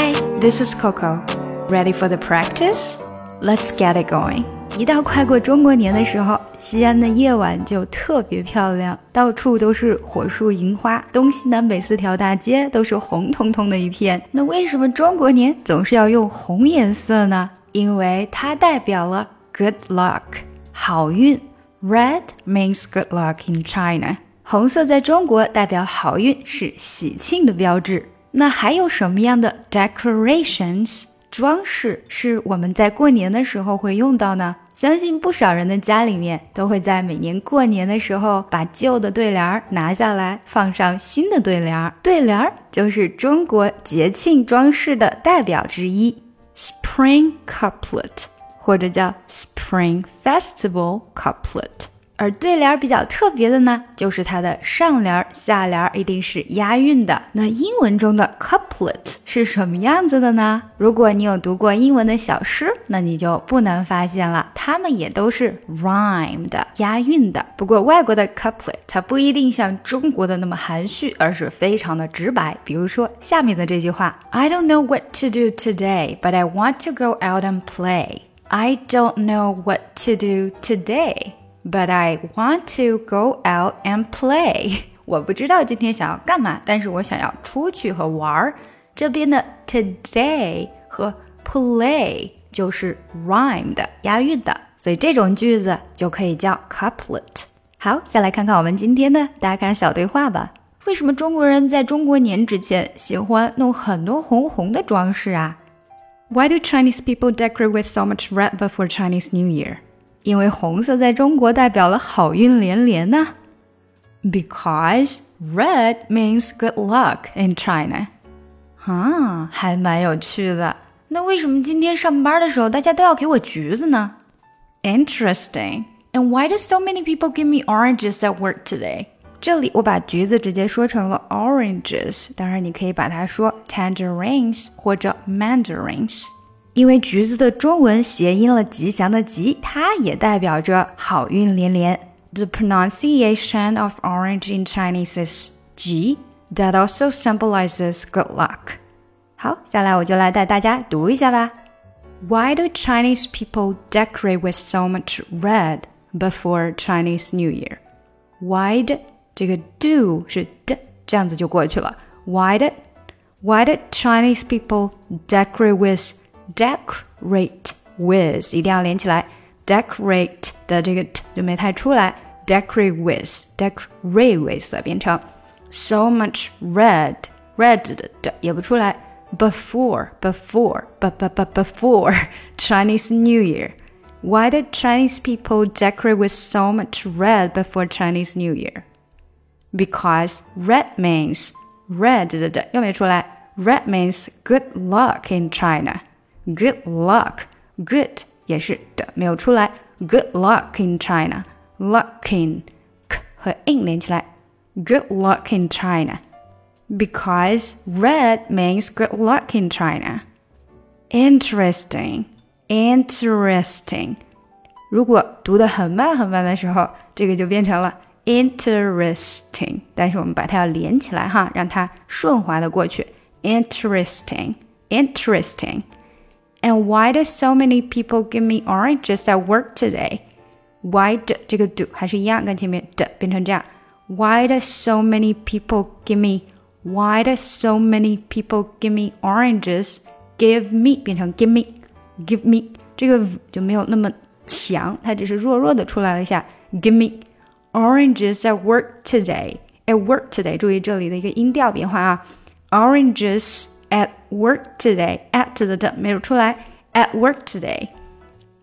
Hi, this is Coco. Ready for the practice? Let's get it going. 一到快过中国年的时候，西安的夜晚就特别漂亮，到处都是火树银花，东西南北四条大街都是红彤彤的一片。那为什么中国年总是要用红颜色呢？因为它代表了 good luck，好运。Red means good luck in China。红色在中国代表好运，是喜庆的标志。那还有什么样的 decorations 装饰是我们在过年的时候会用到呢？相信不少人的家里面都会在每年过年的时候把旧的对联拿下来，放上新的对联。对联儿就是中国节庆装饰的代表之一，Spring Couplet 或者叫 Spring Festival Couplet。而对联比较特别的呢，就是它的上联、下联一定是押韵的。那英文中的 couplet 是什么样子的呢？如果你有读过英文的小诗，那你就不难发现了，它们也都是 rhyme 的，押韵的。不过外国的 couplet 它不一定像中国的那么含蓄，而是非常的直白。比如说下面的这句话：I don't know what to do today, but I want to go out and play. I don't know what to do today. But I want to go out and play。我不知道今天想要干嘛，但是我想要出去和玩儿。这边的 today 和 play 就是 rhyme 的，押韵的，所以这种句子就可以叫 couplet。好，下来看看我们今天的大家看小对话吧。为什么中国人在中国年之前喜欢弄很多红红的装饰啊？Why do Chinese people decorate with so much red before Chinese New Year? 因为红色在中国代表了好运连连呢。Because red means good luck in China。啊，还蛮有趣的。那为什么今天上班的时候大家都要给我橘子呢？Interesting. And why do so many people give me oranges at work today? 这里我把橘子直接说成了 oranges，当然你可以把它说 tangerines 或者 mandarins。 因为橘子的中文谐音了吉祥的吉，它也代表着好运连连。The pronunciation of orange in Chinese is 吉，that also symbolizes good luck。好，下来我就来带大家读一下吧。Why do Chinese people decorate with so much red before Chinese New Year? Why do 这个 do 是的，这样子就过去了。Why do Why do Chinese people decorate with decorate with 一定要连起来，decorate 的这个 t 就没太出来，decorate with decorate with 变成 so much red red 的的也不出来，before before b b b before Chinese New Year。Why did Chinese people decorate with so much red before Chinese New Year? Because red means red 的的又没出来，red means good luck in China。 Good luck, good 也是的，没有出来。Good luck in China, luck in 和 in 连起来。Good luck in China, because red means good luck in China. Interesting, interesting. 如果读得很慢很慢的时候，这个就变成了 interesting，但是我们把它要连起来哈，让它顺滑的过去。Interesting, interesting. And why do so many people give me oranges at work today? Why do 这个 do 还是一样，跟前面的变成这样。Why do so many people give me? Why do so many people give me oranges? Give me 变成 give me, give me 这个就没有那么强，它只是弱弱的出来了一下。Give me oranges at work today. At work today，注意这里的一个音调变化啊。Oranges at work today. at 的 the At work today.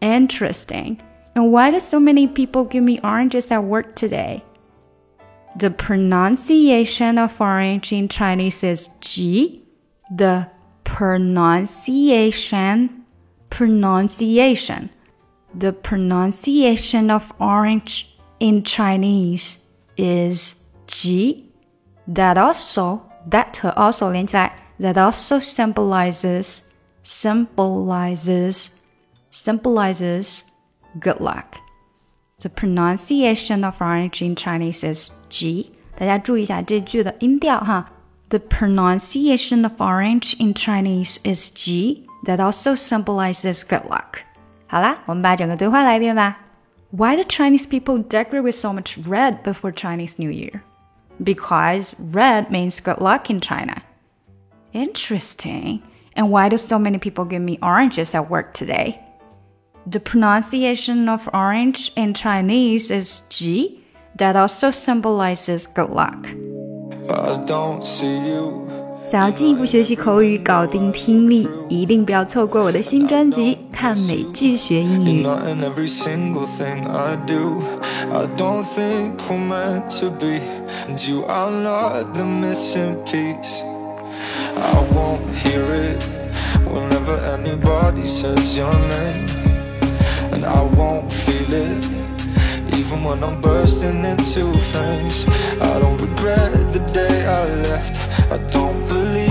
Interesting. And why do so many people give me oranges at work today? The pronunciation of orange in Chinese is Ji. The pronunciation, pronunciation. The pronunciation of orange in Chinese is Ji. That also, that also means that that also symbolizes symbolizes symbolizes good luck. The pronunciation of orange in Chinese is G。大家注意一下这句的音调哈 The pronunciation of orange in Chinese is Ji, that also symbolizes good luck. 好啦，我们把整个对话来一遍吧。Why do Chinese people decorate with so much red before Chinese New Year? Because red means good luck in China. Interesting. And why do so many people give me oranges at work today? The pronunciation of orange in Chinese is ji, that also symbolizes good luck. 想要进一步学习口语，搞定听力，一定不要错过我的新专辑《看美剧学英语》。 And I won't feel it. Even when I'm bursting into flames, I don't regret the day I left. I don't believe.